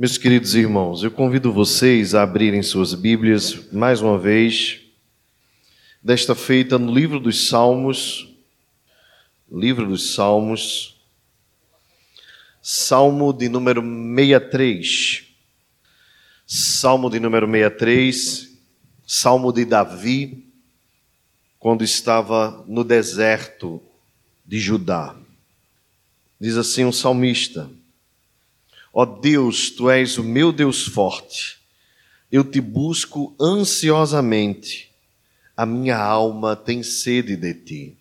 Meus queridos irmãos, eu convido vocês a abrirem suas Bíblias mais uma vez, desta feita no livro dos Salmos, livro dos Salmos, Salmo de número 63. Salmo de número 63, Salmo de Davi, quando estava no deserto de Judá. Diz assim o um salmista: Ó Deus, tu és o meu Deus forte. Eu te busco ansiosamente. A minha alma tem sede de ti.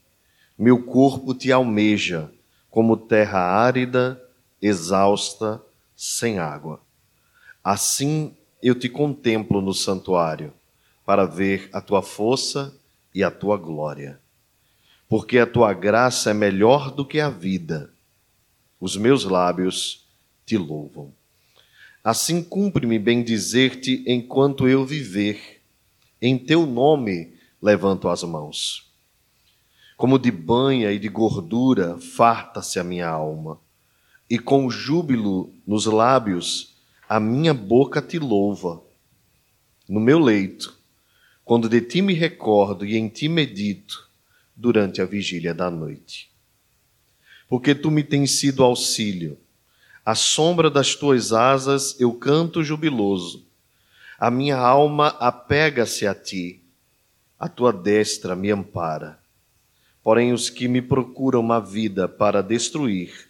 Meu corpo te almeja, como terra árida, exausta, sem água. Assim eu te contemplo no santuário, para ver a tua força e a tua glória. Porque a tua graça é melhor do que a vida. Os meus lábios te louvam. Assim cumpre-me bem dizer-te enquanto eu viver. Em teu nome levanto as mãos. Como de banha e de gordura farta-se a minha alma, e com júbilo nos lábios a minha boca te louva. No meu leito, quando de ti me recordo e em ti medito durante a vigília da noite. Porque tu me tens sido auxílio à sombra das tuas asas eu canto jubiloso. A minha alma apega-se a ti, a tua destra me ampara. Porém, os que me procuram uma vida para destruir,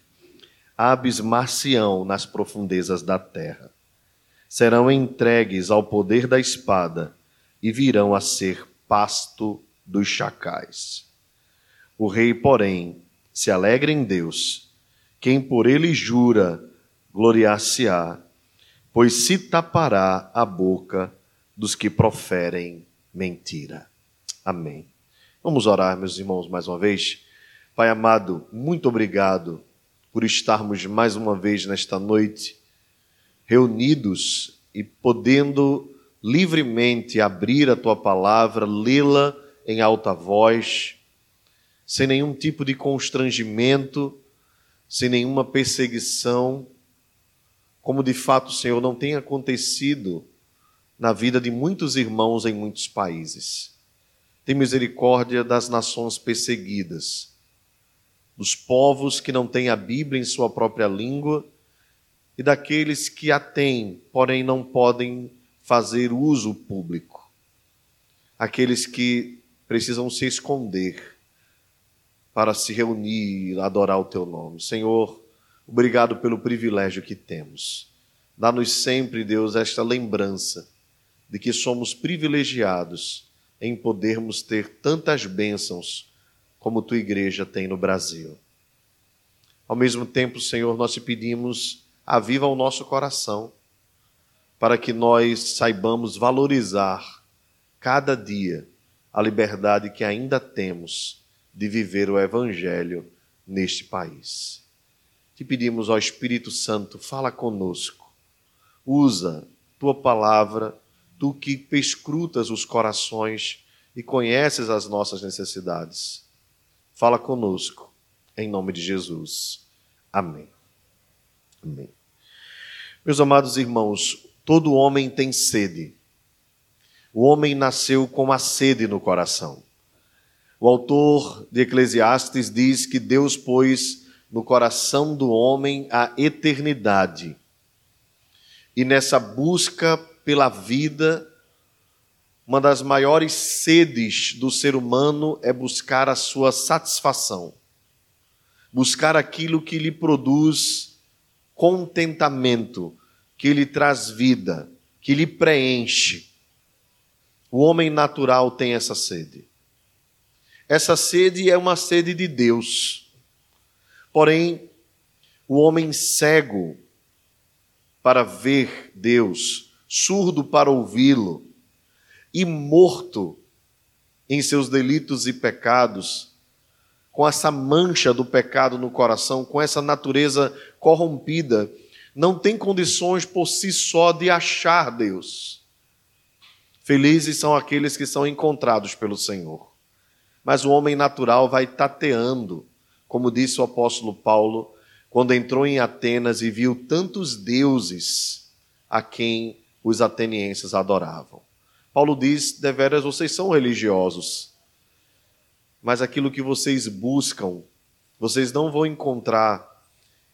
abismar-se-ão nas profundezas da terra. Serão entregues ao poder da espada e virão a ser pasto dos chacais. O rei, porém, se alegra em Deus. Quem por ele jura, gloriar-se-á, pois se tapará a boca dos que proferem mentira. Amém. Vamos orar, meus irmãos, mais uma vez. Pai amado, muito obrigado por estarmos mais uma vez nesta noite reunidos e podendo livremente abrir a tua palavra, lê-la em alta voz, sem nenhum tipo de constrangimento, sem nenhuma perseguição, como de fato, Senhor, não tem acontecido na vida de muitos irmãos em muitos países. Tem misericórdia das nações perseguidas, dos povos que não têm a Bíblia em sua própria língua e daqueles que a têm, porém não podem fazer uso público. Aqueles que precisam se esconder para se reunir adorar o teu nome. Senhor, Obrigado pelo privilégio que temos. Dá-nos sempre, Deus, esta lembrança de que somos privilegiados em podermos ter tantas bênçãos como tua igreja tem no Brasil. Ao mesmo tempo, Senhor, nós te pedimos, aviva o nosso coração, para que nós saibamos valorizar cada dia a liberdade que ainda temos de viver o Evangelho neste país. Te pedimos, ó Espírito Santo, fala conosco. Usa tua palavra, tu que perscrutas os corações e conheces as nossas necessidades. Fala conosco, em nome de Jesus. Amém. Amém. Meus amados irmãos, todo homem tem sede. O homem nasceu com a sede no coração. O autor de Eclesiastes diz que Deus pôs no coração do homem a eternidade. E nessa busca pela vida, uma das maiores sedes do ser humano é buscar a sua satisfação, buscar aquilo que lhe produz contentamento, que lhe traz vida, que lhe preenche. O homem natural tem essa sede. Essa sede é uma sede de Deus. Porém, o homem cego para ver Deus, surdo para ouvi-lo e morto em seus delitos e pecados, com essa mancha do pecado no coração, com essa natureza corrompida, não tem condições por si só de achar Deus. Felizes são aqueles que são encontrados pelo Senhor. Mas o homem natural vai tateando, como disse o apóstolo Paulo, quando entrou em Atenas e viu tantos deuses a quem os atenienses adoravam. Paulo diz: deveras vocês são religiosos, mas aquilo que vocês buscam, vocês não vão encontrar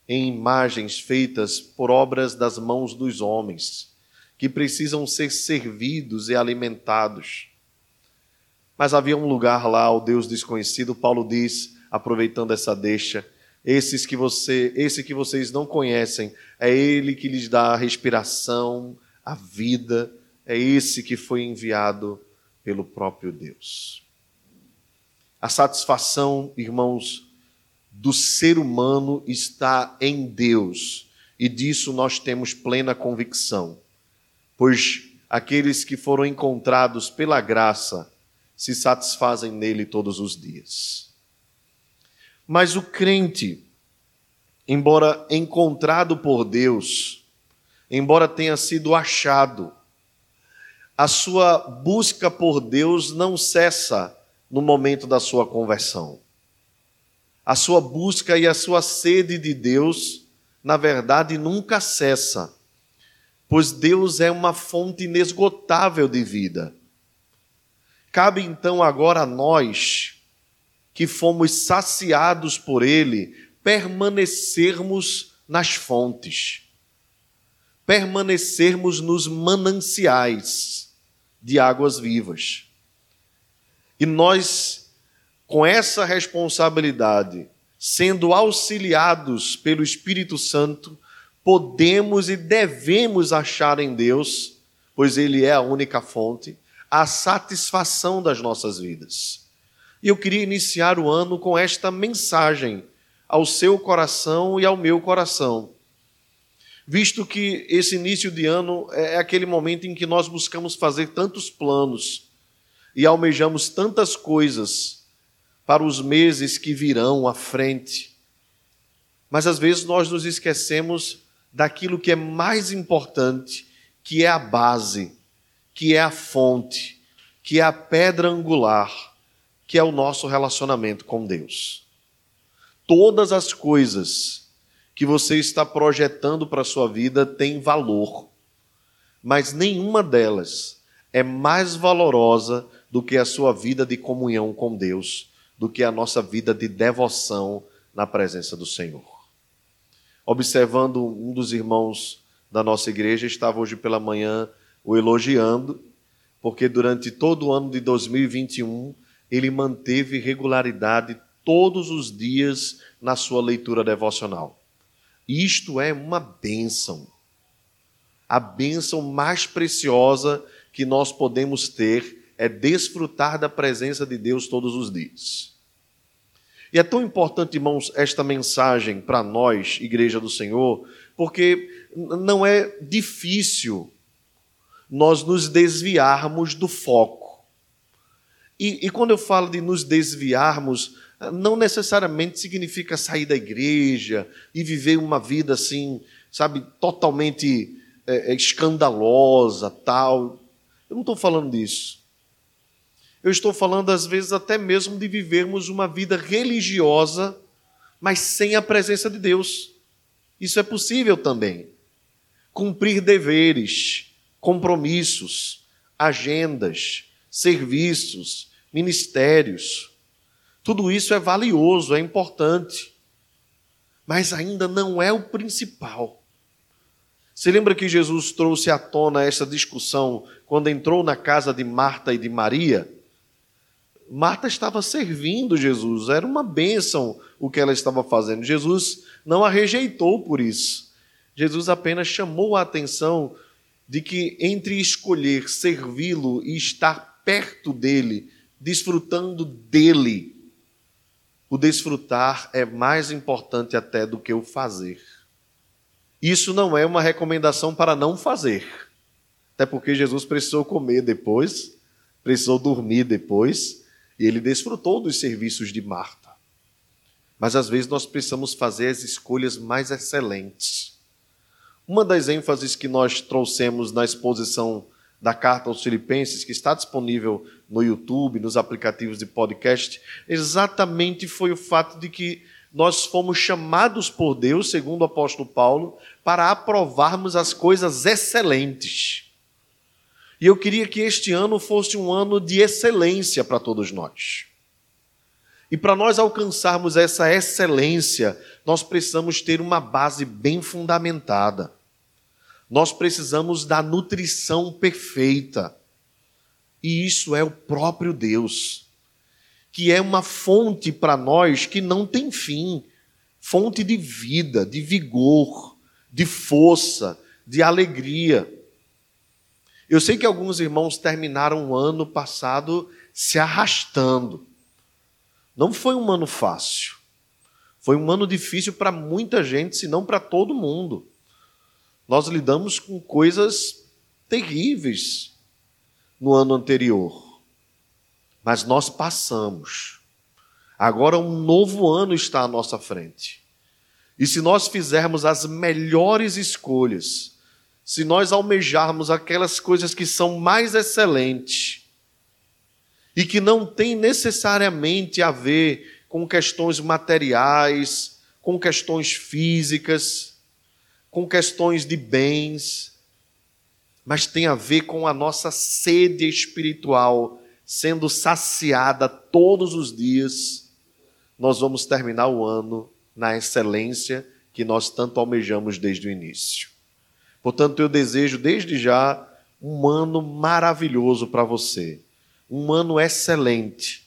em imagens feitas por obras das mãos dos homens, que precisam ser servidos e alimentados. Mas havia um lugar lá, o Deus desconhecido, Paulo diz, aproveitando essa deixa, esses que você, esse que vocês não conhecem, é ele que lhes dá a respiração, a vida, é esse que foi enviado pelo próprio Deus. A satisfação, irmãos, do ser humano está em Deus, e disso nós temos plena convicção, pois aqueles que foram encontrados pela graça se satisfazem nele todos os dias. Mas o crente, embora encontrado por Deus, embora tenha sido achado, a sua busca por Deus não cessa no momento da sua conversão. A sua busca e a sua sede de Deus, na verdade, nunca cessa, pois Deus é uma fonte inesgotável de vida. Cabe então agora a nós, que fomos saciados por Ele, permanecermos nas fontes, permanecermos nos mananciais de águas vivas. E nós com essa responsabilidade, sendo auxiliados pelo Espírito Santo, podemos e devemos achar em Deus, pois Ele é a única fonte, a satisfação das nossas vidas. E eu queria iniciar o ano com esta mensagem ao seu coração e ao meu coração. Visto que esse início de ano é aquele momento em que nós buscamos fazer tantos planos e almejamos tantas coisas para os meses que virão à frente. Mas às vezes nós nos esquecemos daquilo que é mais importante, que é a base, que é a fonte, que é a pedra angular, que é o nosso relacionamento com Deus. Todas as coisas que você está projetando para a sua vida têm valor, mas nenhuma delas é mais valorosa do que a sua vida de comunhão com Deus do que a nossa vida de devoção na presença do Senhor. Observando um dos irmãos da nossa igreja, estava hoje pela manhã o elogiando, porque durante todo o ano de 2021 ele manteve regularidade todos os dias na sua leitura devocional. Isto é uma bênção. A bênção mais preciosa que nós podemos ter é desfrutar da presença de Deus todos os dias. E é tão importante, irmãos, esta mensagem para nós, Igreja do Senhor, porque não é difícil nós nos desviarmos do foco. E, e, quando eu falo de nos desviarmos, não necessariamente significa sair da igreja e viver uma vida assim, sabe, totalmente é, escandalosa, tal. Eu não estou falando disso. Eu estou falando, às vezes, até mesmo de vivermos uma vida religiosa, mas sem a presença de Deus. Isso é possível também. Cumprir deveres, compromissos, agendas, serviços, ministérios. Tudo isso é valioso, é importante, mas ainda não é o principal. Você lembra que Jesus trouxe à tona essa discussão quando entrou na casa de Marta e de Maria? Marta estava servindo Jesus, era uma bênção o que ela estava fazendo. Jesus não a rejeitou por isso. Jesus apenas chamou a atenção de que entre escolher servi-lo e estar perto dele, desfrutando dele, o desfrutar é mais importante até do que o fazer. Isso não é uma recomendação para não fazer, até porque Jesus precisou comer depois, precisou dormir depois e ele desfrutou dos serviços de Marta. Mas às vezes nós precisamos fazer as escolhas mais excelentes. Uma das ênfases que nós trouxemos na exposição da carta aos Filipenses, que está disponível no YouTube, nos aplicativos de podcast, exatamente foi o fato de que nós fomos chamados por Deus, segundo o apóstolo Paulo, para aprovarmos as coisas excelentes. E eu queria que este ano fosse um ano de excelência para todos nós. E para nós alcançarmos essa excelência, nós precisamos ter uma base bem fundamentada. Nós precisamos da nutrição perfeita. E isso é o próprio Deus, que é uma fonte para nós que não tem fim fonte de vida, de vigor, de força, de alegria. Eu sei que alguns irmãos terminaram o ano passado se arrastando. Não foi um ano fácil. Foi um ano difícil para muita gente, se não para todo mundo. Nós lidamos com coisas terríveis no ano anterior. Mas nós passamos. Agora um novo ano está à nossa frente. E se nós fizermos as melhores escolhas, se nós almejarmos aquelas coisas que são mais excelentes e que não têm necessariamente a ver com questões materiais, com questões físicas, com questões de bens, mas tem a ver com a nossa sede espiritual sendo saciada todos os dias, nós vamos terminar o ano na excelência que nós tanto almejamos desde o início. Portanto, eu desejo desde já um ano maravilhoso para você, um ano excelente,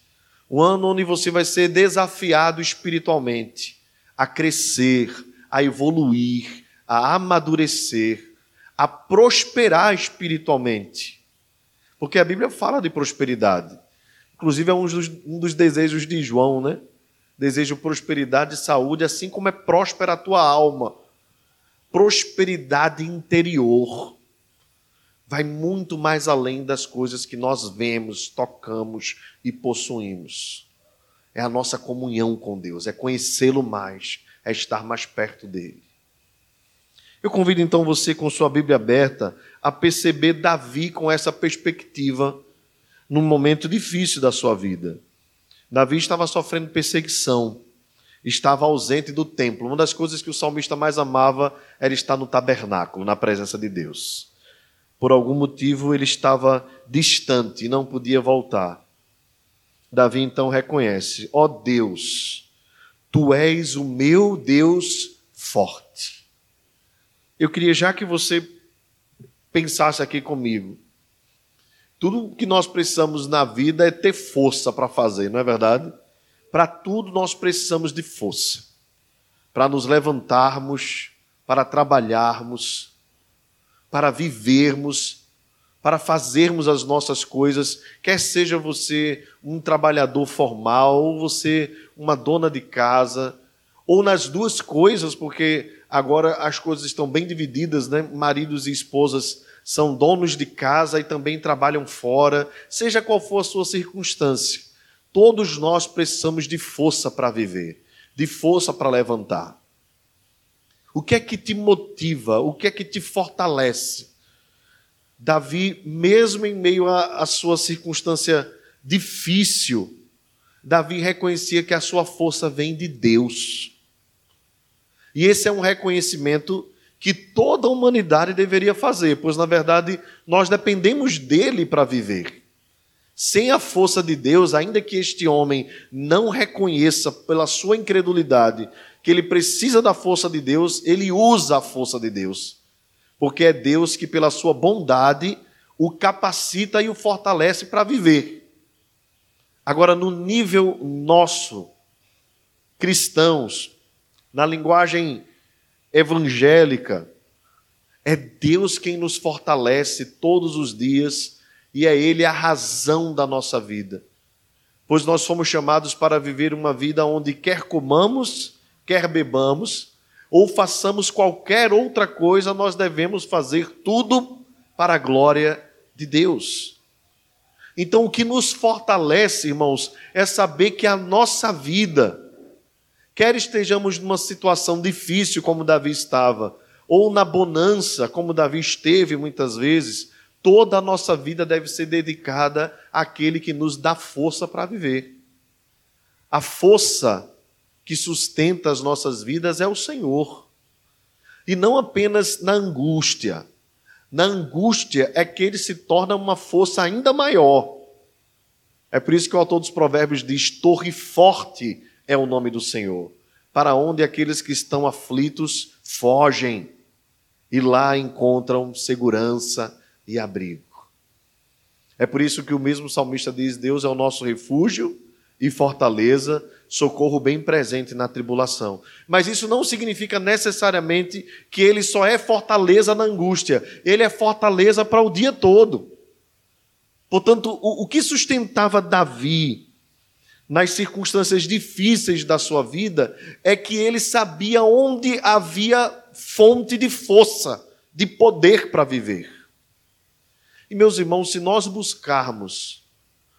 um ano onde você vai ser desafiado espiritualmente a crescer, a evoluir, a amadurecer, a prosperar espiritualmente. Porque a Bíblia fala de prosperidade. Inclusive, é um dos, um dos desejos de João, né? Desejo prosperidade e saúde, assim como é próspera a tua alma. Prosperidade interior. Vai muito mais além das coisas que nós vemos, tocamos e possuímos. É a nossa comunhão com Deus, é conhecê-lo mais, é estar mais perto dele. Eu convido então você, com sua Bíblia aberta, a perceber Davi com essa perspectiva num momento difícil da sua vida. Davi estava sofrendo perseguição, estava ausente do templo. Uma das coisas que o salmista mais amava era estar no tabernáculo, na presença de Deus. Por algum motivo ele estava distante e não podia voltar. Davi então reconhece: Ó oh Deus, tu és o meu Deus forte. Eu queria já que você pensasse aqui comigo. Tudo que nós precisamos na vida é ter força para fazer, não é verdade? Para tudo nós precisamos de força. Para nos levantarmos, para trabalharmos, para vivermos, para fazermos as nossas coisas, quer seja você um trabalhador formal, ou você uma dona de casa, ou nas duas coisas, porque agora as coisas estão bem divididas, né? Maridos e esposas são donos de casa e também trabalham fora, seja qual for a sua circunstância. Todos nós precisamos de força para viver, de força para levantar. O que é que te motiva? O que é que te fortalece? Davi, mesmo em meio à sua circunstância difícil, Davi reconhecia que a sua força vem de Deus. E esse é um reconhecimento que toda a humanidade deveria fazer, pois na verdade nós dependemos dele para viver. Sem a força de Deus, ainda que este homem não reconheça pela sua incredulidade que ele precisa da força de Deus, ele usa a força de Deus. Porque é Deus que, pela sua bondade, o capacita e o fortalece para viver. Agora, no nível nosso, cristãos, na linguagem evangélica, é Deus quem nos fortalece todos os dias e é Ele a razão da nossa vida. Pois nós somos chamados para viver uma vida onde quer comamos, quer bebamos, ou façamos qualquer outra coisa, nós devemos fazer tudo para a glória de Deus. Então, o que nos fortalece, irmãos, é saber que a nossa vida, Quer estejamos numa situação difícil, como Davi estava, ou na bonança, como Davi esteve muitas vezes, toda a nossa vida deve ser dedicada àquele que nos dá força para viver. A força que sustenta as nossas vidas é o Senhor. E não apenas na angústia. Na angústia é que ele se torna uma força ainda maior. É por isso que o autor dos Provérbios diz: Torre forte é o nome do Senhor, para onde aqueles que estão aflitos fogem e lá encontram segurança e abrigo. É por isso que o mesmo salmista diz: Deus é o nosso refúgio e fortaleza, socorro bem presente na tribulação. Mas isso não significa necessariamente que ele só é fortaleza na angústia, ele é fortaleza para o dia todo. Portanto, o, o que sustentava Davi nas circunstâncias difíceis da sua vida é que ele sabia onde havia fonte de força, de poder para viver. E meus irmãos, se nós buscarmos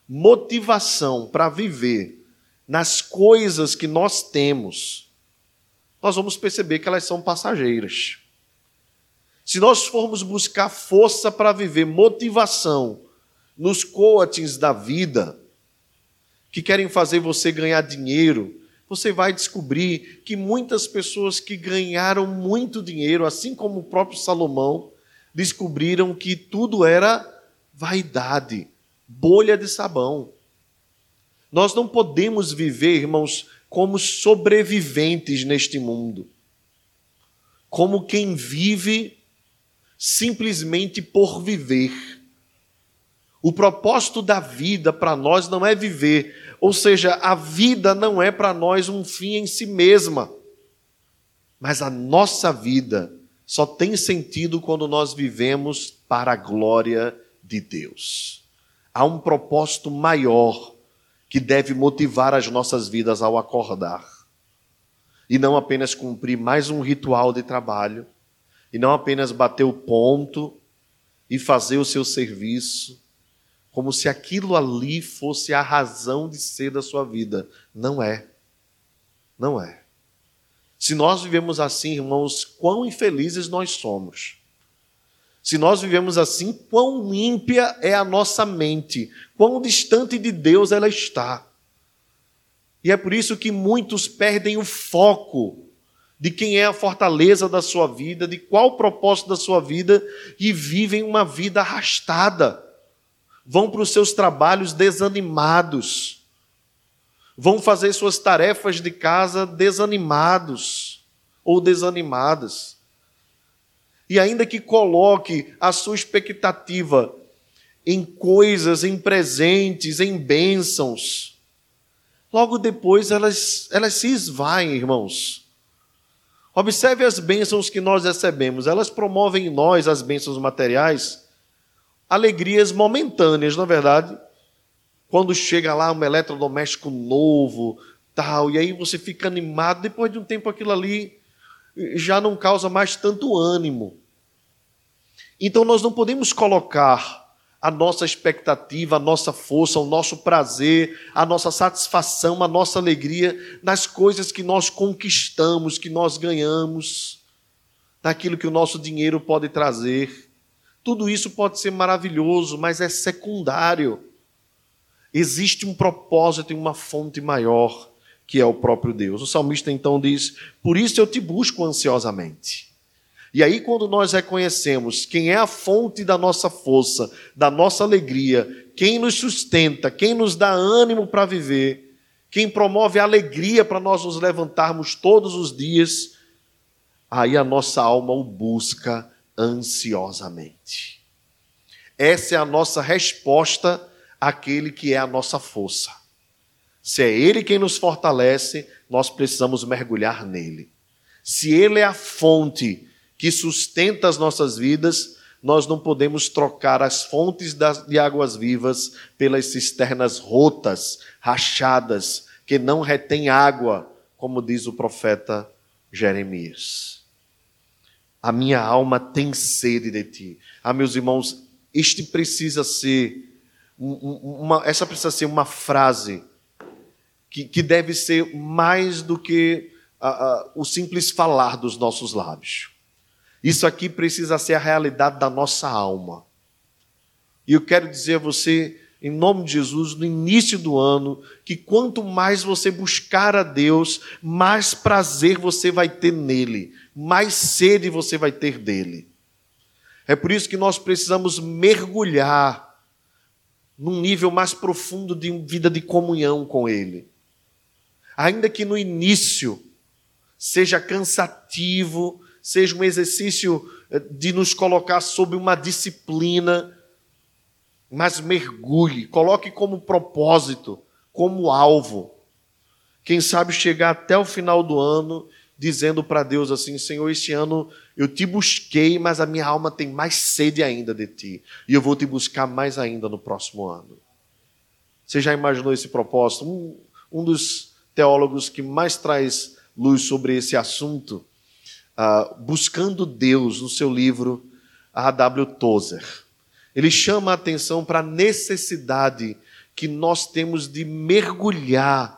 motivação para viver nas coisas que nós temos, nós vamos perceber que elas são passageiras. Se nós formos buscar força para viver, motivação nos coachings da vida, que querem fazer você ganhar dinheiro, você vai descobrir que muitas pessoas que ganharam muito dinheiro, assim como o próprio Salomão, descobriram que tudo era vaidade, bolha de sabão. Nós não podemos viver, irmãos, como sobreviventes neste mundo, como quem vive simplesmente por viver. O propósito da vida para nós não é viver, ou seja, a vida não é para nós um fim em si mesma, mas a nossa vida só tem sentido quando nós vivemos para a glória de Deus. Há um propósito maior que deve motivar as nossas vidas ao acordar. E não apenas cumprir mais um ritual de trabalho, e não apenas bater o ponto e fazer o seu serviço, como se aquilo ali fosse a razão de ser da sua vida. Não é. Não é. Se nós vivemos assim, irmãos, quão infelizes nós somos. Se nós vivemos assim, quão ímpia é a nossa mente, quão distante de Deus ela está. E é por isso que muitos perdem o foco de quem é a fortaleza da sua vida, de qual o propósito da sua vida e vivem uma vida arrastada. Vão para os seus trabalhos desanimados vão fazer suas tarefas de casa desanimados ou desanimadas. E ainda que coloque a sua expectativa em coisas, em presentes, em bênçãos, logo depois elas, elas se esvaem, irmãos. Observe as bênçãos que nós recebemos, elas promovem em nós, as bênçãos materiais, alegrias momentâneas, na é verdade, quando chega lá um eletrodoméstico novo, tal, e aí você fica animado, depois de um tempo aquilo ali já não causa mais tanto ânimo. Então nós não podemos colocar a nossa expectativa, a nossa força, o nosso prazer, a nossa satisfação, a nossa alegria nas coisas que nós conquistamos, que nós ganhamos, naquilo que o nosso dinheiro pode trazer. Tudo isso pode ser maravilhoso, mas é secundário. Existe um propósito e uma fonte maior, que é o próprio Deus. O salmista então diz: Por isso eu te busco ansiosamente. E aí, quando nós reconhecemos quem é a fonte da nossa força, da nossa alegria, quem nos sustenta, quem nos dá ânimo para viver, quem promove alegria para nós nos levantarmos todos os dias, aí a nossa alma o busca ansiosamente. Essa é a nossa resposta aquele que é a nossa força. Se é Ele quem nos fortalece, nós precisamos mergulhar nele. Se Ele é a fonte que sustenta as nossas vidas, nós não podemos trocar as fontes de águas vivas pelas cisternas rotas, rachadas, que não retêm água, como diz o profeta Jeremias. A minha alma tem sede de ti. Ah, meus irmãos, este precisa ser uma, essa precisa ser uma frase que, que deve ser mais do que o simples falar dos nossos lábios. Isso aqui precisa ser a realidade da nossa alma. E eu quero dizer a você em nome de Jesus, no início do ano, que quanto mais você buscar a Deus, mais prazer você vai ter nele, mais sede você vai ter dele. É por isso que nós precisamos mergulhar num nível mais profundo de vida de comunhão com ele. Ainda que no início seja cansativo, seja um exercício eh, de nos colocar sob uma disciplina, mas mergulhe, coloque como propósito, como alvo. Quem sabe chegar até o final do ano dizendo para Deus assim: Senhor, este ano eu te busquei, mas a minha alma tem mais sede ainda de ti, e eu vou te buscar mais ainda no próximo ano. Você já imaginou esse propósito? Um, um dos teólogos que mais traz luz sobre esse assunto, uh, buscando Deus, no seu livro A.W. Tozer. Ele chama a atenção para a necessidade que nós temos de mergulhar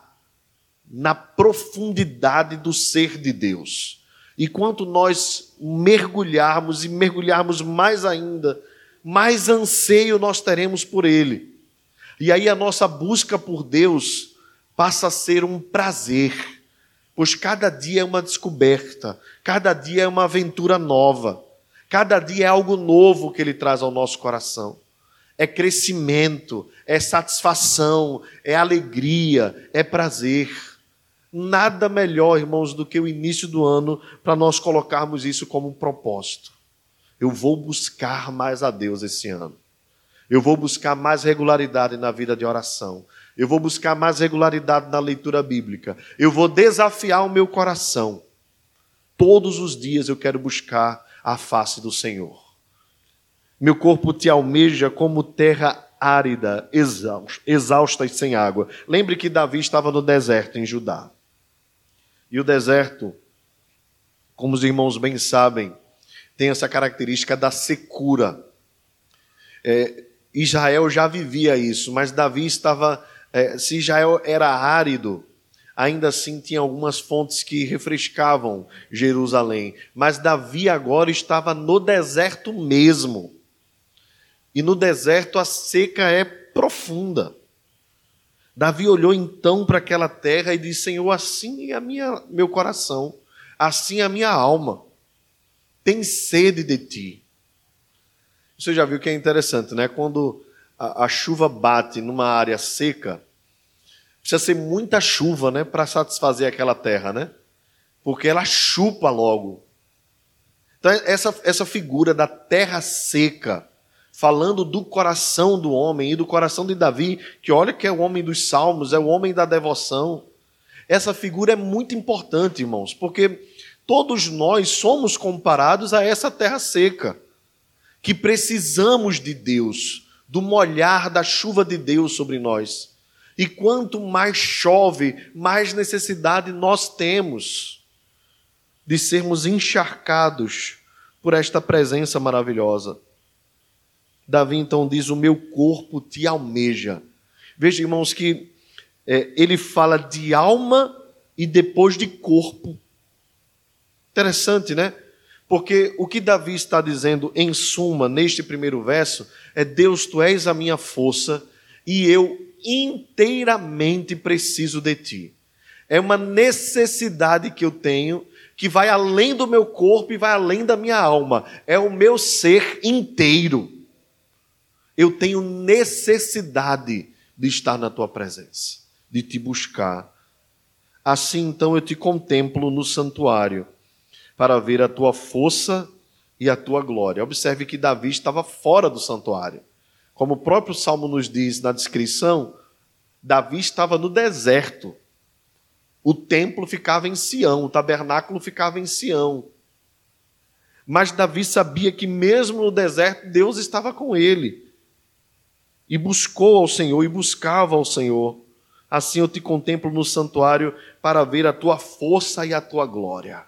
na profundidade do ser de Deus. E quanto nós mergulharmos e mergulharmos mais ainda, mais anseio nós teremos por Ele. E aí a nossa busca por Deus passa a ser um prazer, pois cada dia é uma descoberta, cada dia é uma aventura nova. Cada dia é algo novo que Ele traz ao nosso coração. É crescimento, é satisfação, é alegria, é prazer. Nada melhor, irmãos, do que o início do ano para nós colocarmos isso como um propósito. Eu vou buscar mais a Deus esse ano. Eu vou buscar mais regularidade na vida de oração. Eu vou buscar mais regularidade na leitura bíblica. Eu vou desafiar o meu coração. Todos os dias eu quero buscar a face do Senhor. Meu corpo te almeja como terra árida, exausta e sem água. Lembre que Davi estava no deserto em Judá. E o deserto, como os irmãos bem sabem, tem essa característica da secura. É, Israel já vivia isso, mas Davi estava. É, se Israel era árido, ainda assim tinha algumas fontes que refrescavam Jerusalém. Mas Davi agora estava no deserto mesmo. E no deserto a seca é profunda. Davi olhou então para aquela terra e disse: Senhor, assim é minha, meu coração, assim é a minha alma, tem sede de ti. Você já viu que é interessante, né? Quando a, a chuva bate numa área seca, Precisa ser muita chuva, né, para satisfazer aquela terra, né? Porque ela chupa logo. Então essa essa figura da terra seca, falando do coração do homem e do coração de Davi, que olha que é o homem dos salmos, é o homem da devoção. Essa figura é muito importante, irmãos, porque todos nós somos comparados a essa terra seca, que precisamos de Deus, do molhar da chuva de Deus sobre nós. E quanto mais chove, mais necessidade nós temos de sermos encharcados por esta presença maravilhosa. Davi então diz: O meu corpo te almeja. Veja, irmãos, que é, ele fala de alma e depois de corpo. Interessante, né? Porque o que Davi está dizendo, em suma, neste primeiro verso, é: Deus, tu és a minha força e eu inteiramente preciso de ti. É uma necessidade que eu tenho que vai além do meu corpo e vai além da minha alma. É o meu ser inteiro. Eu tenho necessidade de estar na tua presença, de te buscar. Assim então eu te contemplo no santuário para ver a tua força e a tua glória. Observe que Davi estava fora do santuário. Como o próprio Salmo nos diz na descrição, Davi estava no deserto. O templo ficava em Sião, o tabernáculo ficava em Sião. Mas Davi sabia que mesmo no deserto Deus estava com ele. E buscou ao Senhor e buscava ao Senhor. Assim eu te contemplo no santuário para ver a tua força e a tua glória.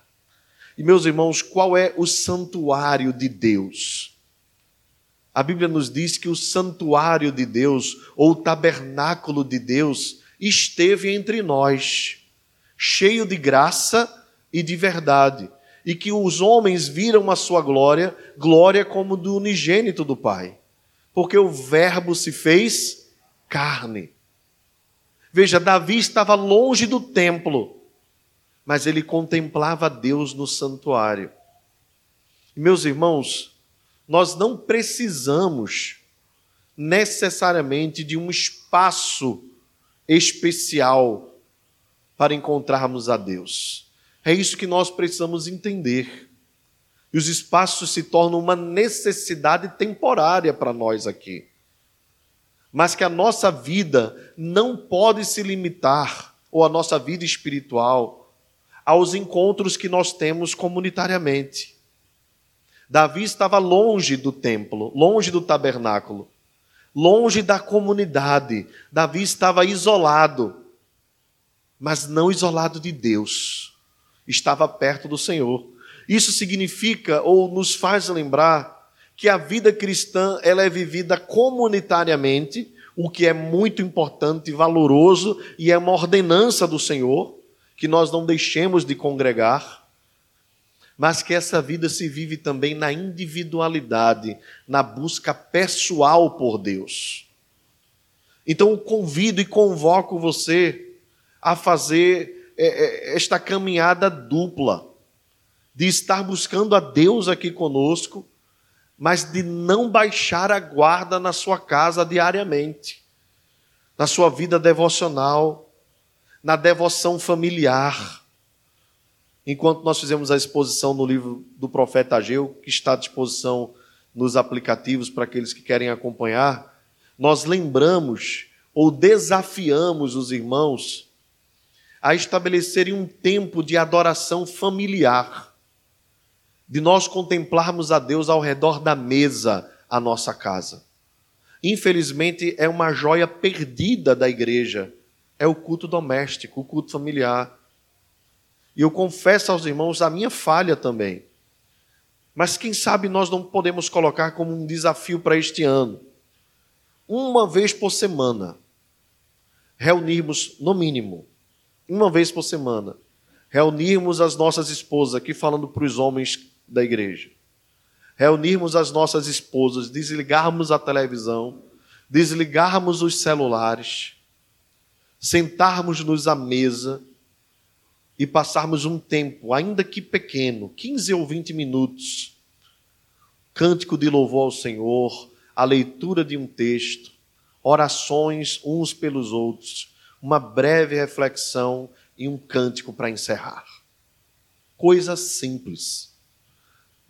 E meus irmãos, qual é o santuário de Deus? A Bíblia nos diz que o santuário de Deus, ou o tabernáculo de Deus, esteve entre nós, cheio de graça e de verdade, e que os homens viram a sua glória, glória como do unigênito do Pai. Porque o Verbo se fez carne. Veja, Davi estava longe do templo, mas ele contemplava Deus no santuário. Meus irmãos, nós não precisamos necessariamente de um espaço especial para encontrarmos a Deus. É isso que nós precisamos entender. E os espaços se tornam uma necessidade temporária para nós aqui. Mas que a nossa vida não pode se limitar, ou a nossa vida espiritual, aos encontros que nós temos comunitariamente. Davi estava longe do templo, longe do tabernáculo, longe da comunidade. Davi estava isolado, mas não isolado de Deus. Estava perto do Senhor. Isso significa ou nos faz lembrar que a vida cristã ela é vivida comunitariamente, o que é muito importante e valoroso e é uma ordenança do Senhor que nós não deixemos de congregar mas que essa vida se vive também na individualidade, na busca pessoal por Deus. Então, eu convido e convoco você a fazer é, é, esta caminhada dupla, de estar buscando a Deus aqui conosco, mas de não baixar a guarda na sua casa diariamente, na sua vida devocional, na devoção familiar. Enquanto nós fizemos a exposição no livro do profeta Ageu, que está à disposição nos aplicativos para aqueles que querem acompanhar, nós lembramos ou desafiamos os irmãos a estabelecerem um tempo de adoração familiar, de nós contemplarmos a Deus ao redor da mesa, a nossa casa. Infelizmente, é uma joia perdida da igreja, é o culto doméstico, o culto familiar. E eu confesso aos irmãos a minha falha também. Mas quem sabe nós não podemos colocar como um desafio para este ano. Uma vez por semana, reunirmos, no mínimo, uma vez por semana, reunirmos as nossas esposas, aqui falando para os homens da igreja, reunirmos as nossas esposas, desligarmos a televisão, desligarmos os celulares, sentarmos-nos à mesa e passarmos um tempo, ainda que pequeno, 15 ou 20 minutos, cântico de louvor ao Senhor, a leitura de um texto, orações uns pelos outros, uma breve reflexão e um cântico para encerrar. Coisa simples,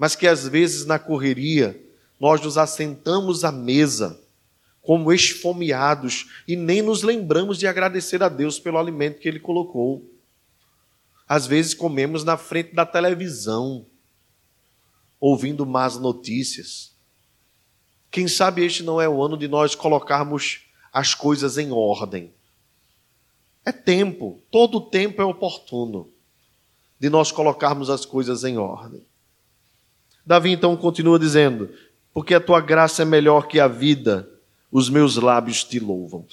mas que às vezes na correria nós nos assentamos à mesa como esfomeados e nem nos lembramos de agradecer a Deus pelo alimento que Ele colocou. Às vezes comemos na frente da televisão, ouvindo más notícias. Quem sabe este não é o ano de nós colocarmos as coisas em ordem. É tempo, todo tempo é oportuno de nós colocarmos as coisas em ordem. Davi então continua dizendo: Porque a tua graça é melhor que a vida, os meus lábios te louvam.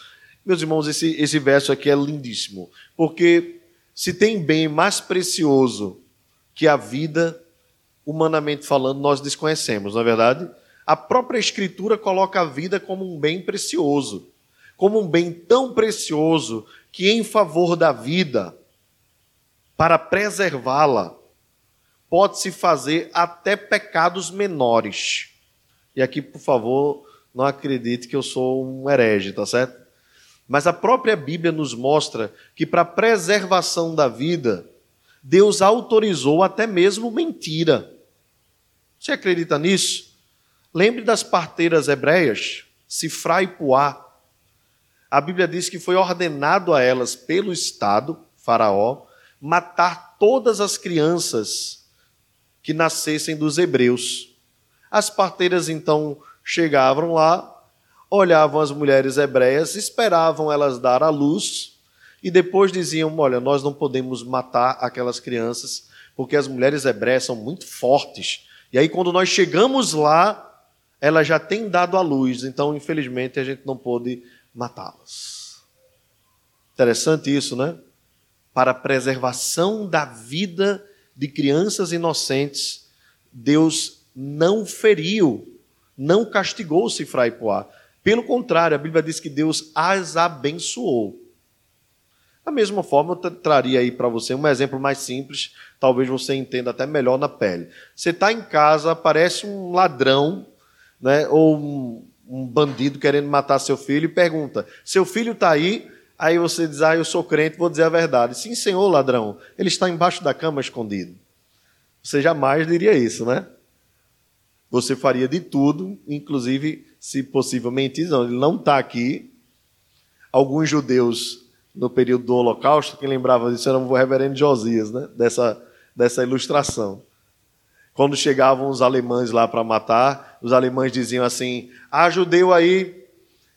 Meus irmãos, esse, esse verso aqui é lindíssimo, porque se tem bem mais precioso que a vida, humanamente falando, nós desconhecemos, não é verdade? A própria Escritura coloca a vida como um bem precioso, como um bem tão precioso que, em favor da vida, para preservá-la, pode-se fazer até pecados menores. E aqui, por favor, não acredite que eu sou um herege, tá certo? Mas a própria Bíblia nos mostra que para preservação da vida, Deus autorizou até mesmo mentira. Você acredita nisso? Lembre das parteiras hebreias, Sifra e Puá. A Bíblia diz que foi ordenado a elas pelo Estado, Faraó, matar todas as crianças que nascessem dos hebreus. As parteiras então chegavam lá, olhavam as mulheres hebreias, esperavam elas dar à luz e depois diziam: Olha, nós não podemos matar aquelas crianças porque as mulheres hebreias são muito fortes. E aí, quando nós chegamos lá, elas já têm dado à luz, então, infelizmente, a gente não pôde matá-las. Interessante isso, né? Para a preservação da vida de crianças inocentes, Deus não feriu, não castigou Sifra e Poá. Pelo contrário, a Bíblia diz que Deus as abençoou. Da mesma forma, eu traria aí para você um exemplo mais simples, talvez você entenda até melhor na pele. Você está em casa, aparece um ladrão, né, ou um, um bandido querendo matar seu filho e pergunta: Seu filho está aí? Aí você diz: Ah, eu sou crente, vou dizer a verdade. Sim, senhor ladrão, ele está embaixo da cama escondido. Você jamais diria isso, né? Você faria de tudo, inclusive, se possível, mentir. Não, ele não está aqui. Alguns judeus, no período do Holocausto, quem lembrava disso era o reverendo Josias, né? dessa, dessa ilustração. Quando chegavam os alemães lá para matar, os alemães diziam assim: Ah, judeu aí.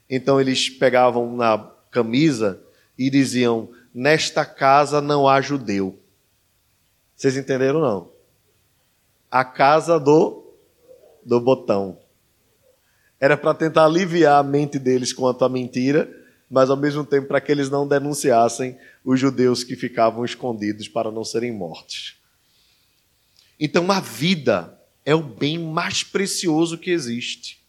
Então eles pegavam na camisa e diziam: Nesta casa não há judeu. Vocês entenderam não? A casa do do botão. Era para tentar aliviar a mente deles quanto à mentira, mas ao mesmo tempo para que eles não denunciassem os judeus que ficavam escondidos para não serem mortos. Então a vida é o bem mais precioso que existe.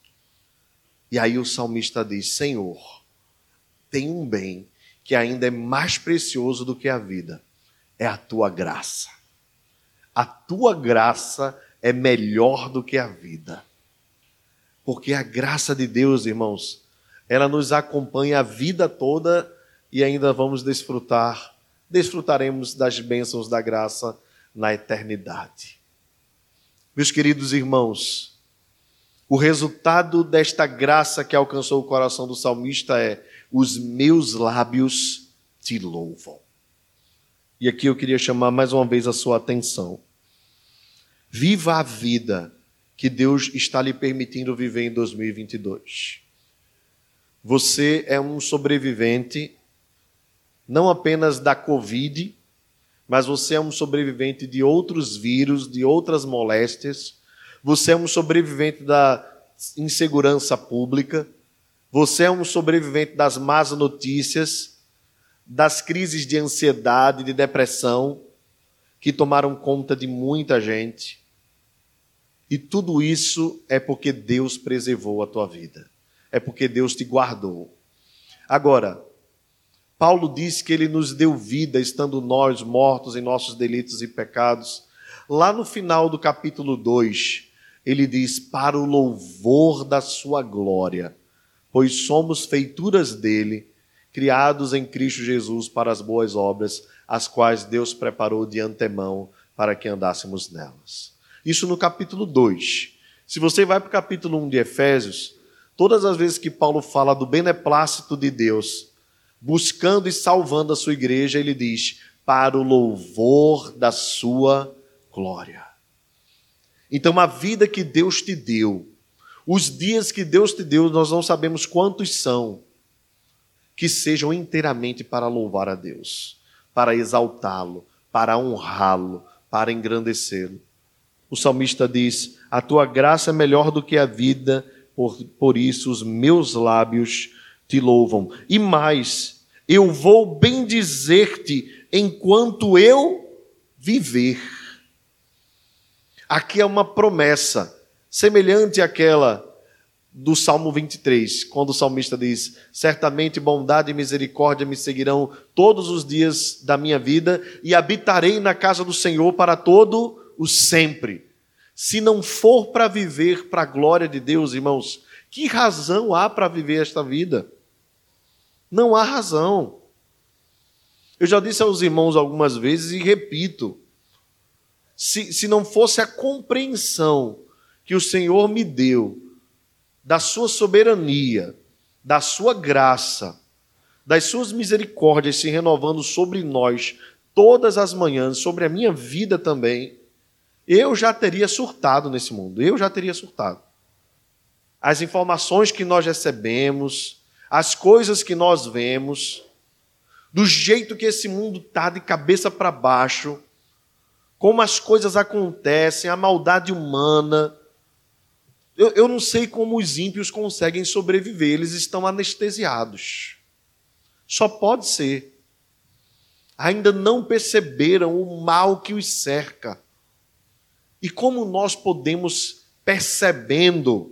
E aí o salmista diz: Senhor, tem um bem que ainda é mais precioso do que a vida. É a tua graça. A tua graça é melhor do que a vida. Porque a graça de Deus, irmãos, ela nos acompanha a vida toda e ainda vamos desfrutar, desfrutaremos das bênçãos da graça na eternidade. Meus queridos irmãos, o resultado desta graça que alcançou o coração do salmista é: os meus lábios te louvam. E aqui eu queria chamar mais uma vez a sua atenção. Viva a vida que Deus está lhe permitindo viver em 2022. Você é um sobrevivente, não apenas da Covid, mas você é um sobrevivente de outros vírus, de outras moléstias. Você é um sobrevivente da insegurança pública. Você é um sobrevivente das más notícias, das crises de ansiedade, de depressão, que tomaram conta de muita gente. E tudo isso é porque Deus preservou a tua vida. É porque Deus te guardou. Agora, Paulo diz que ele nos deu vida estando nós mortos em nossos delitos e pecados. Lá no final do capítulo 2, ele diz: Para o louvor da sua glória, pois somos feituras dele, criados em Cristo Jesus para as boas obras, as quais Deus preparou de antemão para que andássemos nelas. Isso no capítulo 2. Se você vai para o capítulo 1 de Efésios, todas as vezes que Paulo fala do beneplácito de Deus, buscando e salvando a sua igreja, ele diz: para o louvor da sua glória. Então, a vida que Deus te deu, os dias que Deus te deu, nós não sabemos quantos são, que sejam inteiramente para louvar a Deus, para exaltá-lo, para honrá-lo, para engrandecê-lo. O salmista diz: A tua graça é melhor do que a vida, por, por isso os meus lábios te louvam. E mais, eu vou bendizer-te enquanto eu viver. Aqui é uma promessa, semelhante àquela do Salmo 23, quando o salmista diz: Certamente bondade e misericórdia me seguirão todos os dias da minha vida, e habitarei na casa do Senhor para todo o sempre. Se não for para viver para a glória de Deus, irmãos, que razão há para viver esta vida? Não há razão. Eu já disse aos irmãos algumas vezes e repito: se, se não fosse a compreensão que o Senhor me deu da sua soberania, da sua graça, das suas misericórdias se renovando sobre nós todas as manhãs, sobre a minha vida também, eu já teria surtado nesse mundo, eu já teria surtado. As informações que nós recebemos, as coisas que nós vemos, do jeito que esse mundo está de cabeça para baixo, como as coisas acontecem, a maldade humana. Eu, eu não sei como os ímpios conseguem sobreviver, eles estão anestesiados. Só pode ser. Ainda não perceberam o mal que os cerca. E como nós podemos, percebendo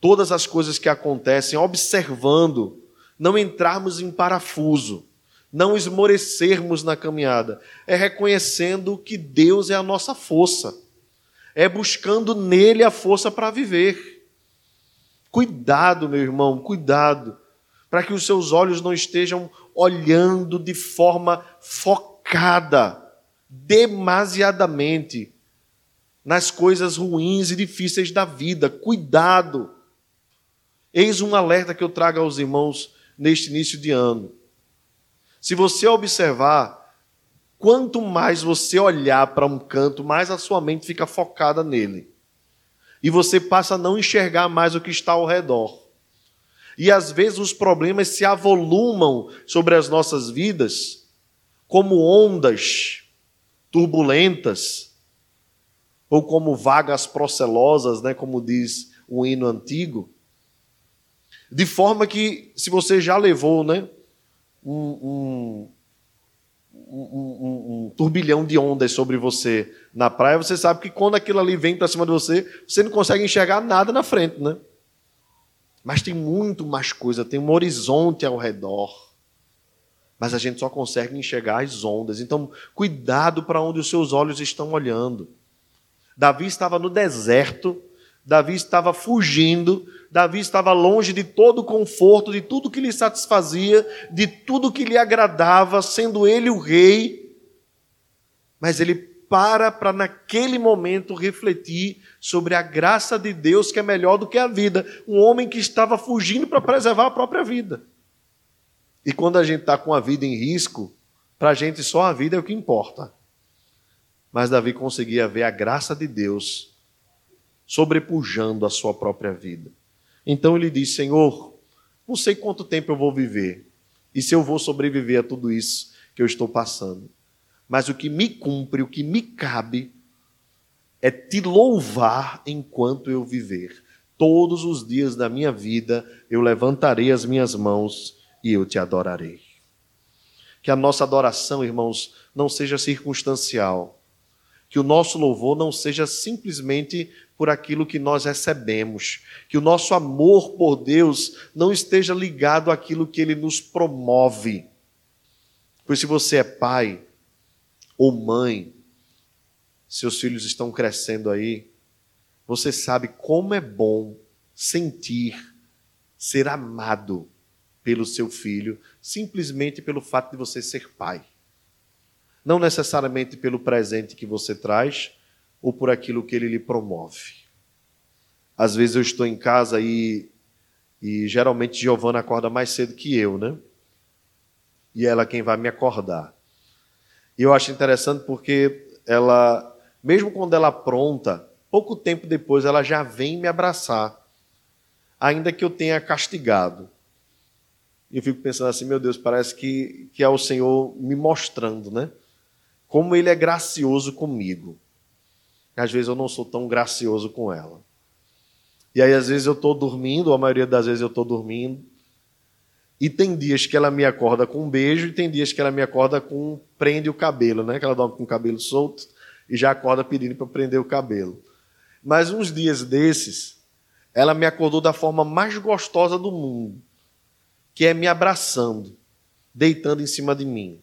todas as coisas que acontecem, observando, não entrarmos em parafuso, não esmorecermos na caminhada, é reconhecendo que Deus é a nossa força, é buscando nele a força para viver. Cuidado, meu irmão, cuidado, para que os seus olhos não estejam olhando de forma focada, demasiadamente, nas coisas ruins e difíceis da vida. Cuidado. Eis um alerta que eu trago aos irmãos neste início de ano. Se você observar, quanto mais você olhar para um canto, mais a sua mente fica focada nele. E você passa a não enxergar mais o que está ao redor. E às vezes os problemas se avolumam sobre as nossas vidas como ondas turbulentas ou como vagas procelosas, né, como diz o hino antigo. De forma que, se você já levou né, um, um, um, um, turbilhão de ondas sobre você na praia, você sabe que quando aquilo ali vem para cima de você, você não consegue enxergar nada na frente, né? Mas tem muito mais coisa, tem um horizonte ao redor. Mas a gente só consegue enxergar as ondas. Então, cuidado para onde os seus olhos estão olhando. Davi estava no deserto, Davi estava fugindo, Davi estava longe de todo o conforto, de tudo que lhe satisfazia, de tudo que lhe agradava, sendo ele o rei. Mas ele para para naquele momento refletir sobre a graça de Deus que é melhor do que a vida. Um homem que estava fugindo para preservar a própria vida. E quando a gente está com a vida em risco, para a gente só a vida é o que importa. Mas Davi conseguia ver a graça de Deus sobrepujando a sua própria vida. Então ele diz: Senhor, não sei quanto tempo eu vou viver e se eu vou sobreviver a tudo isso que eu estou passando. Mas o que me cumpre, o que me cabe, é te louvar enquanto eu viver. Todos os dias da minha vida eu levantarei as minhas mãos e eu te adorarei. Que a nossa adoração, irmãos, não seja circunstancial. Que o nosso louvor não seja simplesmente por aquilo que nós recebemos. Que o nosso amor por Deus não esteja ligado àquilo que ele nos promove. Pois se você é pai ou mãe, seus filhos estão crescendo aí, você sabe como é bom sentir ser amado pelo seu filho, simplesmente pelo fato de você ser pai. Não necessariamente pelo presente que você traz, ou por aquilo que ele lhe promove. Às vezes eu estou em casa e, e geralmente Giovana acorda mais cedo que eu, né? E ela é quem vai me acordar. E eu acho interessante porque ela, mesmo quando ela pronta, pouco tempo depois ela já vem me abraçar, ainda que eu tenha castigado. E eu fico pensando assim, meu Deus, parece que, que é o Senhor me mostrando, né? Como Ele é gracioso comigo. Às vezes eu não sou tão gracioso com ela. E aí, às vezes, eu estou dormindo, a maioria das vezes eu estou dormindo, e tem dias que ela me acorda com um beijo, e tem dias que ela me acorda com prende o cabelo, né? Que ela dorme com o cabelo solto e já acorda pedindo para prender o cabelo. Mas uns dias desses, ela me acordou da forma mais gostosa do mundo, que é me abraçando, deitando em cima de mim.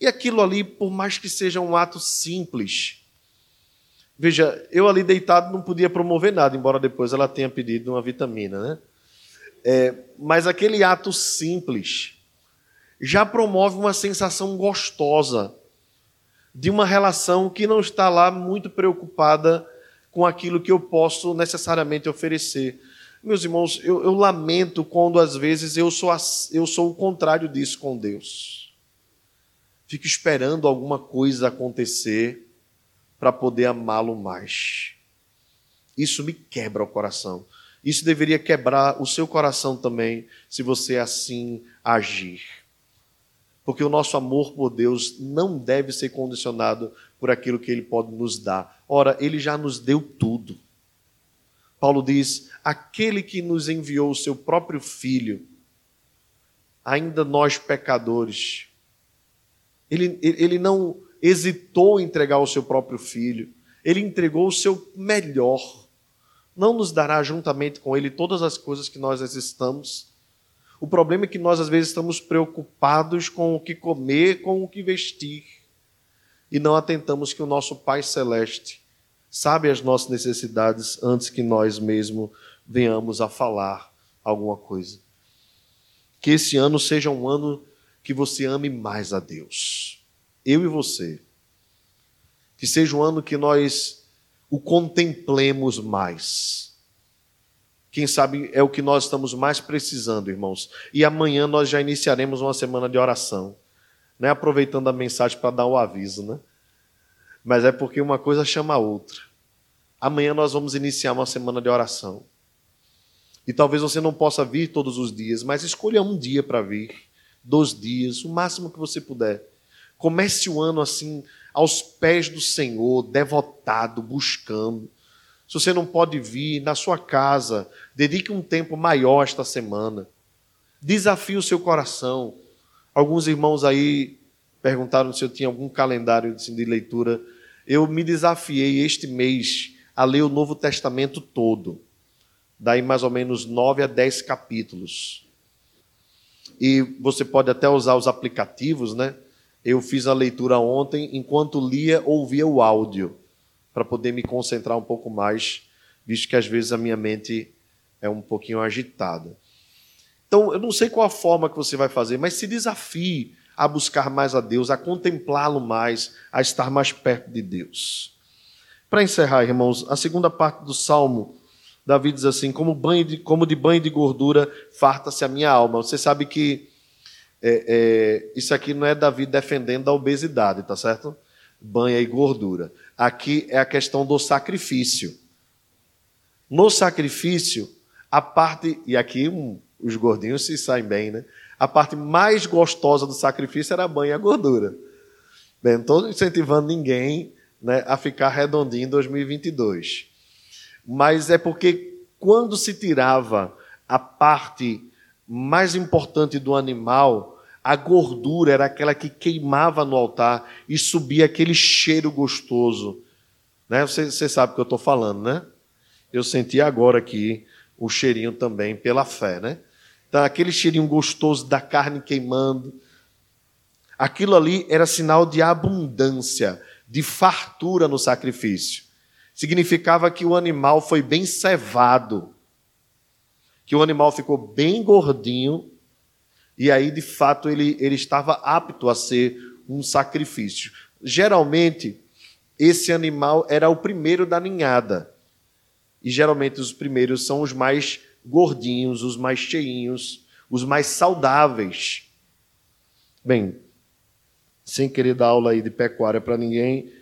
E aquilo ali, por mais que seja um ato simples, Veja, eu ali deitado não podia promover nada, embora depois ela tenha pedido uma vitamina, né? É, mas aquele ato simples já promove uma sensação gostosa de uma relação que não está lá muito preocupada com aquilo que eu posso necessariamente oferecer. Meus irmãos, eu, eu lamento quando às vezes eu sou, eu sou o contrário disso com Deus. Fico esperando alguma coisa acontecer para poder amá-lo mais. Isso me quebra o coração. Isso deveria quebrar o seu coração também, se você assim agir. Porque o nosso amor por Deus não deve ser condicionado por aquilo que Ele pode nos dar. Ora, Ele já nos deu tudo. Paulo diz: aquele que nos enviou o seu próprio Filho, ainda nós pecadores, ele, ele não hesitou em entregar o seu próprio filho. Ele entregou o seu melhor não nos dará juntamente com Ele todas as coisas que nós necessitamos? O problema é que nós, às vezes, estamos preocupados com o que comer, com o que vestir, e não atentamos que o nosso Pai Celeste sabe as nossas necessidades antes que nós mesmos venhamos a falar alguma coisa. Que esse ano seja um ano que você ame mais a Deus. Eu e você. Que seja um ano que nós o contemplemos mais. Quem sabe é o que nós estamos mais precisando, irmãos. E amanhã nós já iniciaremos uma semana de oração. Né? Aproveitando a mensagem para dar o aviso, né? Mas é porque uma coisa chama a outra. Amanhã nós vamos iniciar uma semana de oração. E talvez você não possa vir todos os dias, mas escolha um dia para vir, dois dias, o máximo que você puder. Comece o ano assim, aos pés do Senhor, devotado, buscando. Se você não pode vir na sua casa, dedique um tempo maior esta semana. Desafie o seu coração. Alguns irmãos aí perguntaram se eu tinha algum calendário de leitura. Eu me desafiei este mês a ler o Novo Testamento todo daí mais ou menos nove a dez capítulos. E você pode até usar os aplicativos, né? Eu fiz a leitura ontem, enquanto lia, ouvia o áudio, para poder me concentrar um pouco mais, visto que às vezes a minha mente é um pouquinho agitada. Então, eu não sei qual a forma que você vai fazer, mas se desafie a buscar mais a Deus, a contemplá-lo mais, a estar mais perto de Deus. Para encerrar, irmãos, a segunda parte do Salmo Davi diz assim: como, banho de, como de banho de gordura farta-se a minha alma. Você sabe que é, é, isso aqui não é Davi defendendo a obesidade, tá certo? Banha e gordura. Aqui é a questão do sacrifício. No sacrifício, a parte, e aqui um, os gordinhos se saem bem, né? A parte mais gostosa do sacrifício era a banha e a gordura. Bem, não estou incentivando ninguém né, a ficar redondinho em 2022 mas é porque quando se tirava a parte mais importante do animal, a gordura era aquela que queimava no altar e subia aquele cheiro gostoso. Né? Você, você sabe o que eu estou falando, né? Eu senti agora aqui o cheirinho também pela fé, né? Então, aquele cheirinho gostoso da carne queimando. Aquilo ali era sinal de abundância, de fartura no sacrifício significava que o animal foi bem cevado, que o animal ficou bem gordinho, e aí de fato ele, ele estava apto a ser um sacrifício. Geralmente, esse animal era o primeiro da ninhada, e geralmente os primeiros são os mais gordinhos, os mais cheinhos, os mais saudáveis. Bem, sem querer dar aula aí de pecuária para ninguém,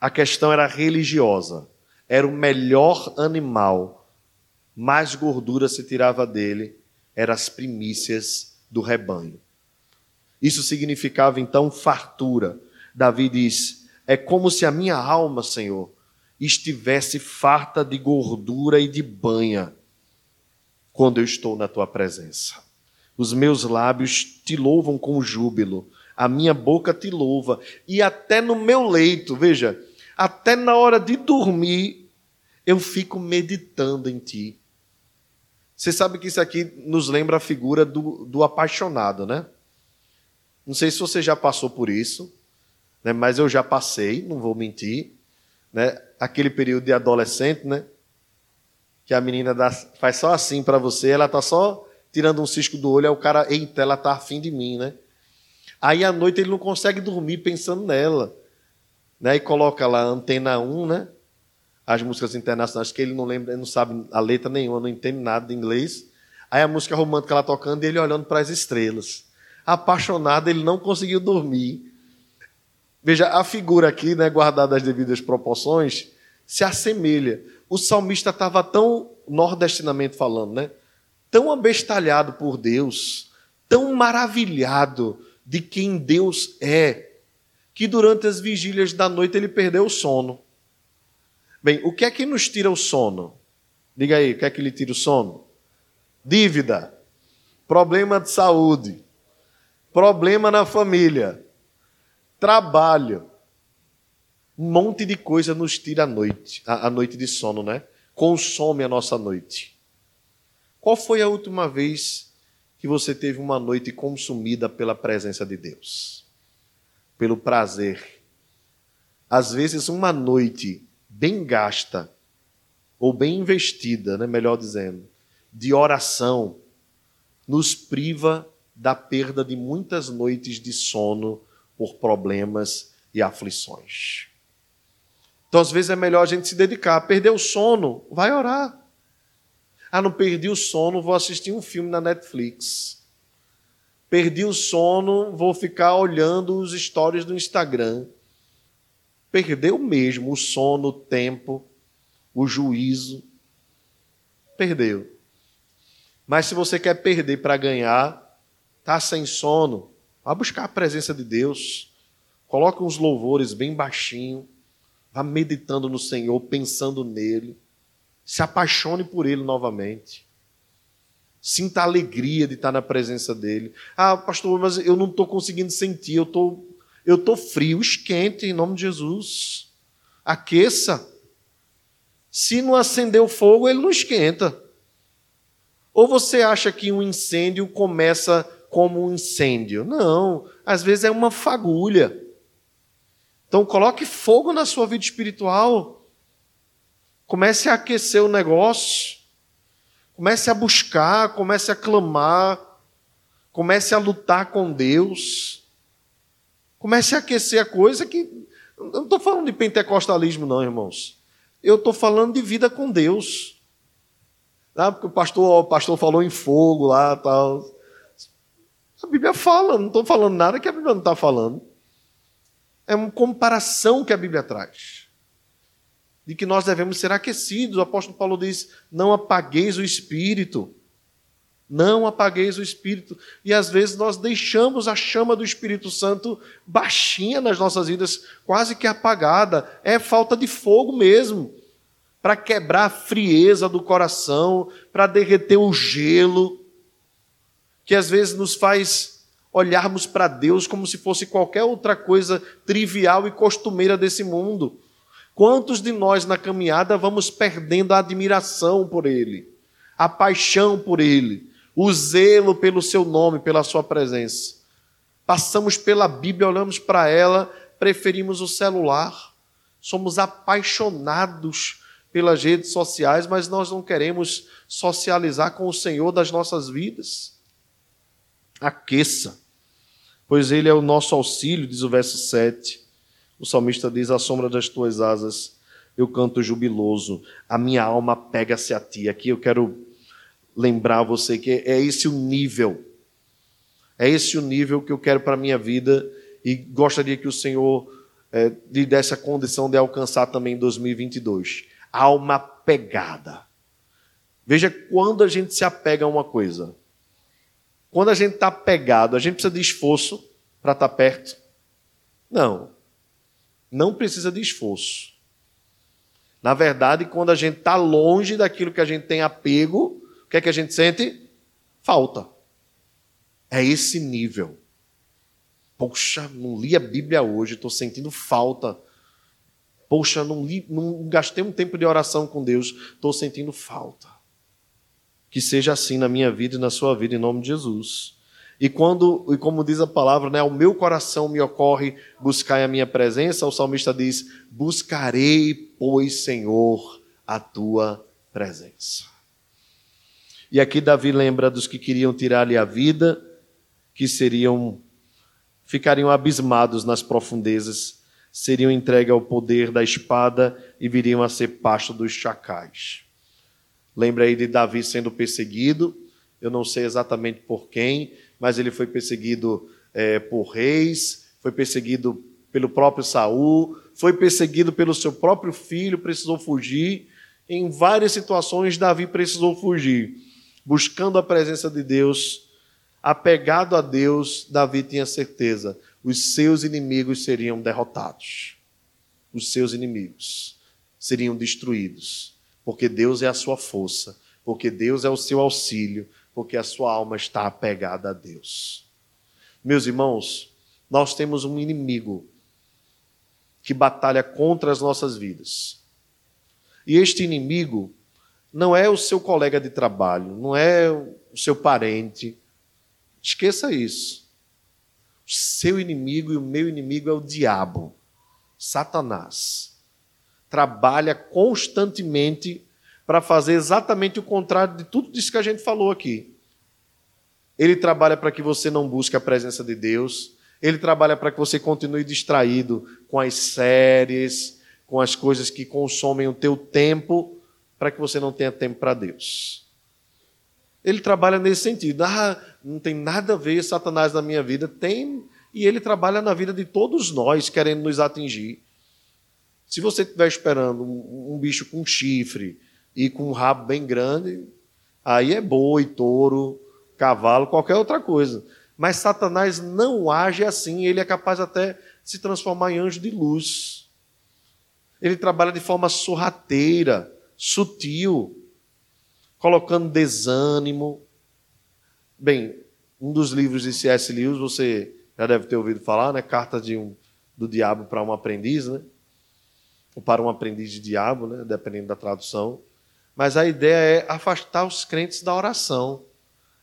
a questão era religiosa. Era o melhor animal, mais gordura se tirava dele, eram as primícias do rebanho. Isso significava então fartura. Davi diz: É como se a minha alma, Senhor, estivesse farta de gordura e de banha quando eu estou na tua presença. Os meus lábios te louvam com júbilo, a minha boca te louva, e até no meu leito, veja, até na hora de dormir, eu fico meditando em ti. Você sabe que isso aqui nos lembra a figura do, do apaixonado, né? Não sei se você já passou por isso, né? mas eu já passei, não vou mentir. Né? Aquele período de adolescente, né? Que a menina dá, faz só assim para você, ela tá só tirando um cisco do olho, aí o cara, eita, ela tá afim de mim, né? Aí à noite ele não consegue dormir pensando nela né, e coloca lá Antena 1, né, as músicas internacionais, que ele não lembra, ele não sabe a letra nenhuma, não entende nada de inglês. Aí a música romântica lá tocando e ele olhando para as estrelas. Apaixonado, ele não conseguiu dormir. Veja, a figura aqui, né, guardada as devidas proporções, se assemelha. O salmista estava tão, nordestinamente falando, né, tão abestalhado por Deus, tão maravilhado de quem Deus é, que durante as vigílias da noite ele perdeu o sono. Bem, o que é que nos tira o sono? Diga aí, o que é que lhe tira o sono? Dívida, problema de saúde, problema na família, trabalho. Um monte de coisa nos tira a noite, a, noite de sono, né? consome a nossa noite. Qual foi a última vez que você teve uma noite consumida pela presença de Deus? Pelo prazer. Às vezes, uma noite bem gasta, ou bem investida, né, melhor dizendo, de oração, nos priva da perda de muitas noites de sono por problemas e aflições. Então, às vezes, é melhor a gente se dedicar. Perder o sono, vai orar. Ah, não perdi o sono, vou assistir um filme na Netflix. Perdi o sono, vou ficar olhando os stories do Instagram. Perdeu mesmo o sono, o tempo, o juízo. Perdeu. Mas se você quer perder para ganhar, tá sem sono, vá buscar a presença de Deus. Coloque uns louvores bem baixinho. Vá meditando no Senhor, pensando nele. Se apaixone por ele novamente. Sinta a alegria de estar na presença dele. Ah, pastor, mas eu não estou conseguindo sentir, eu tô, eu tô frio. Esquente em nome de Jesus. Aqueça. Se não acender o fogo, ele não esquenta. Ou você acha que um incêndio começa como um incêndio? Não, às vezes é uma fagulha. Então coloque fogo na sua vida espiritual. Comece a aquecer o negócio. Comece a buscar, comece a clamar. Comece a lutar com Deus. Comece a aquecer a coisa que. Eu não estou falando de pentecostalismo, não, irmãos. Eu estou falando de vida com Deus. Ah, porque o pastor, o pastor falou em fogo lá tal. A Bíblia fala, não estou falando nada que a Bíblia não está falando. É uma comparação que a Bíblia traz. De que nós devemos ser aquecidos. O apóstolo Paulo diz: não apagueis o espírito. Não apagueis o espírito. E às vezes nós deixamos a chama do Espírito Santo baixinha nas nossas vidas, quase que apagada. É falta de fogo mesmo. Para quebrar a frieza do coração, para derreter o gelo, que às vezes nos faz olharmos para Deus como se fosse qualquer outra coisa trivial e costumeira desse mundo. Quantos de nós na caminhada vamos perdendo a admiração por Ele, a paixão por Ele, o zelo pelo Seu nome, pela Sua presença? Passamos pela Bíblia, olhamos para ela, preferimos o celular, somos apaixonados pelas redes sociais, mas nós não queremos socializar com o Senhor das nossas vidas. Aqueça pois ele é o nosso auxílio, diz o verso 7. O salmista diz: À sombra das tuas asas eu canto jubiloso, a minha alma pega-se a ti. Aqui eu quero lembrar você que é esse o nível, é esse o nível que eu quero para a minha vida e gostaria que o Senhor é, lhe desse a condição de alcançar também em 2022. Alma pegada. Veja quando a gente se apega a uma coisa. Quando a gente está pegado, a gente precisa de esforço para estar tá perto? Não. Não precisa de esforço. Na verdade, quando a gente está longe daquilo que a gente tem apego, o que é que a gente sente? Falta. É esse nível. Poxa, não li a Bíblia hoje, estou sentindo falta. Poxa, não, li, não gastei um tempo de oração com Deus, estou sentindo falta. Que seja assim na minha vida e na sua vida, em nome de Jesus. E quando, e como diz a palavra, né, o meu coração me ocorre buscar a minha presença, o salmista diz: Buscarei, pois, Senhor, a tua presença. E aqui Davi lembra dos que queriam tirar-lhe a vida, que seriam ficariam abismados nas profundezas, seriam entregues ao poder da espada e viriam a ser pasto dos chacais. Lembra aí de Davi sendo perseguido, eu não sei exatamente por quem, mas ele foi perseguido é, por reis, foi perseguido pelo próprio Saul, foi perseguido pelo seu próprio filho, precisou fugir. Em várias situações, Davi precisou fugir. Buscando a presença de Deus, apegado a Deus, Davi tinha certeza: os seus inimigos seriam derrotados, os seus inimigos seriam destruídos porque Deus é a sua força, porque Deus é o seu auxílio, porque a sua alma está apegada a Deus. Meus irmãos, nós temos um inimigo que batalha contra as nossas vidas. E este inimigo, não é o seu colega de trabalho, não é o seu parente. Esqueça isso. O seu inimigo e o meu inimigo é o diabo, Satanás. Trabalha constantemente para fazer exatamente o contrário de tudo isso que a gente falou aqui. Ele trabalha para que você não busque a presença de Deus, ele trabalha para que você continue distraído com as séries, com as coisas que consomem o teu tempo, para que você não tenha tempo para Deus. Ele trabalha nesse sentido. Ah, não tem nada a ver Satanás na minha vida. Tem, e ele trabalha na vida de todos nós, querendo nos atingir. Se você estiver esperando um, bicho com chifre e com um rabo bem grande, aí é boi, touro, cavalo, qualquer outra coisa. Mas Satanás não age assim, ele é capaz até de se transformar em anjo de luz. Ele trabalha de forma sorrateira, sutil, colocando desânimo. Bem, um dos livros de C.S. Lewis, você já deve ter ouvido falar, né? Carta de um, do Diabo para um aprendiz, né? Ou para um aprendiz de diabo, né? Dependendo da tradução. Mas a ideia é afastar os crentes da oração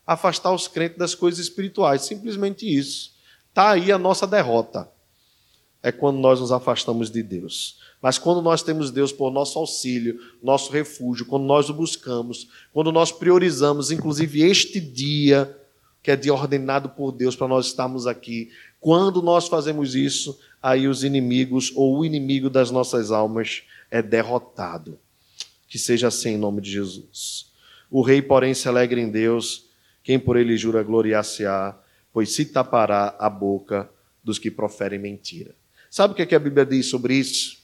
afastar os crentes das coisas espirituais. Simplesmente isso. Está aí a nossa derrota. É quando nós nos afastamos de Deus. Mas quando nós temos Deus por nosso auxílio, nosso refúgio, quando nós o buscamos, quando nós priorizamos, inclusive este dia, que é dia ordenado por Deus para nós estarmos aqui, quando nós fazemos isso, aí os inimigos ou o inimigo das nossas almas é derrotado. Que seja assim em nome de Jesus. O rei, porém, se alegra em Deus quem por ele jura gloriar-se-á, pois se tapará a boca dos que proferem mentira. Sabe o que, é que a Bíblia diz sobre isso?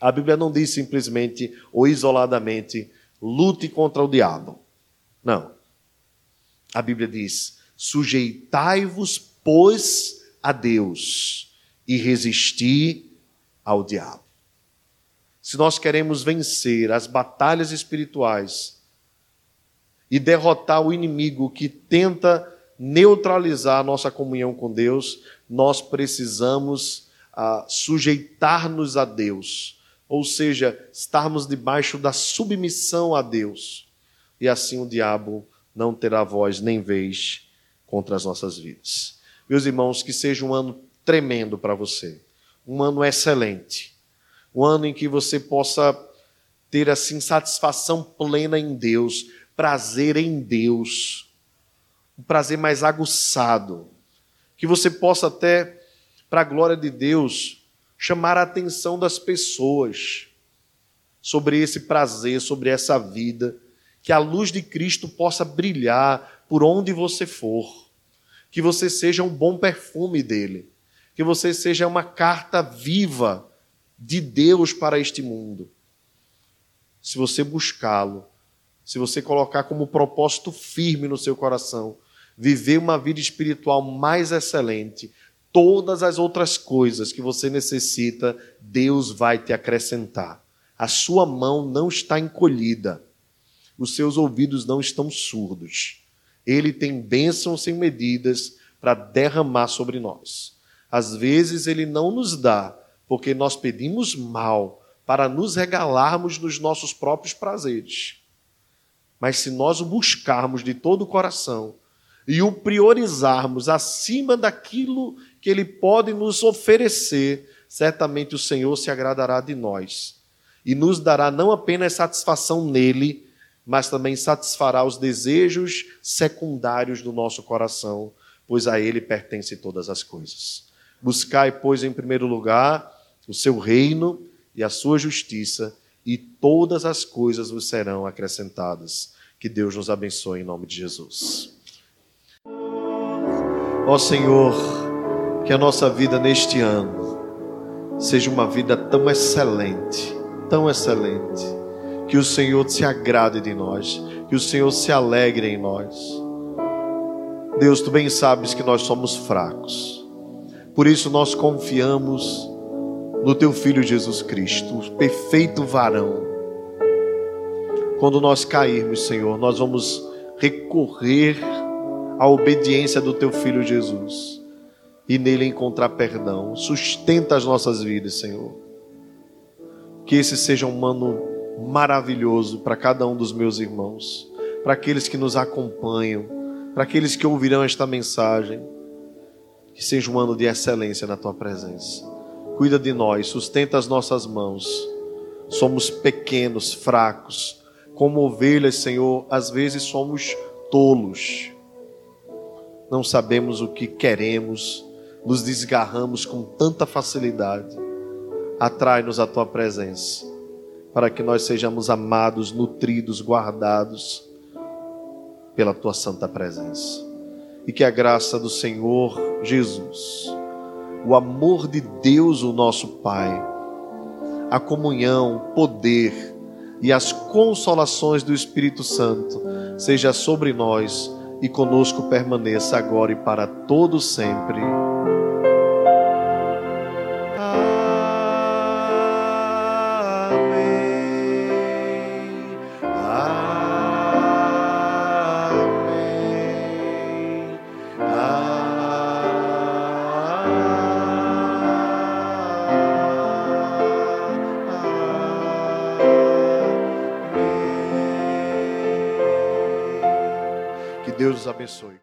A Bíblia não diz simplesmente ou isoladamente, lute contra o diabo. Não. A Bíblia diz: sujeitai-vos, pois, a Deus e resisti ao diabo. Se nós queremos vencer as batalhas espirituais, e derrotar o inimigo que tenta neutralizar a nossa comunhão com Deus, nós precisamos ah, sujeitar-nos a Deus, ou seja, estarmos debaixo da submissão a Deus. E assim o diabo não terá voz nem vez contra as nossas vidas. Meus irmãos, que seja um ano tremendo para você, um ano excelente, um ano em que você possa ter assim satisfação plena em Deus, prazer em Deus, um prazer mais aguçado, que você possa até, para a glória de Deus, chamar a atenção das pessoas sobre esse prazer, sobre essa vida, que a luz de Cristo possa brilhar por onde você for, que você seja um bom perfume dele, que você seja uma carta viva de Deus para este mundo. Se você buscá-lo, se você colocar como propósito firme no seu coração, viver uma vida espiritual mais excelente, todas as outras coisas que você necessita, Deus vai te acrescentar. A sua mão não está encolhida, os seus ouvidos não estão surdos. Ele tem bênçãos sem medidas para derramar sobre nós. Às vezes ele não nos dá, porque nós pedimos mal para nos regalarmos nos nossos próprios prazeres. Mas se nós o buscarmos de todo o coração e o priorizarmos acima daquilo que ele pode nos oferecer, certamente o Senhor se agradará de nós e nos dará não apenas satisfação nele, mas também satisfará os desejos secundários do nosso coração, pois a ele pertencem todas as coisas. Buscai, pois, em primeiro lugar o seu reino e a sua justiça, e todas as coisas vos serão acrescentadas. Que Deus nos abençoe em nome de Jesus. Ó Senhor, que a nossa vida neste ano seja uma vida tão excelente, tão excelente, que o Senhor se agrade de nós, que o Senhor se alegre em nós. Deus, tu bem sabes que nós somos fracos, por isso nós confiamos no teu Filho Jesus Cristo, o perfeito varão quando nós cairmos, Senhor, nós vamos recorrer à obediência do Teu Filho Jesus e nele encontrar perdão. Sustenta as nossas vidas, Senhor. Que esse seja um ano maravilhoso para cada um dos meus irmãos, para aqueles que nos acompanham, para aqueles que ouvirão esta mensagem. Que seja um ano de excelência na tua presença. Cuida de nós, sustenta as nossas mãos. Somos pequenos, fracos, como ovelhas, Senhor, às vezes somos tolos. Não sabemos o que queremos, nos desgarramos com tanta facilidade. Atrai-nos a tua presença, para que nós sejamos amados, nutridos, guardados pela tua santa presença. E que a graça do Senhor Jesus, o amor de Deus, o nosso Pai, a comunhão, poder e as consolações do Espírito Santo seja sobre nós e conosco permaneça agora e para todo sempre.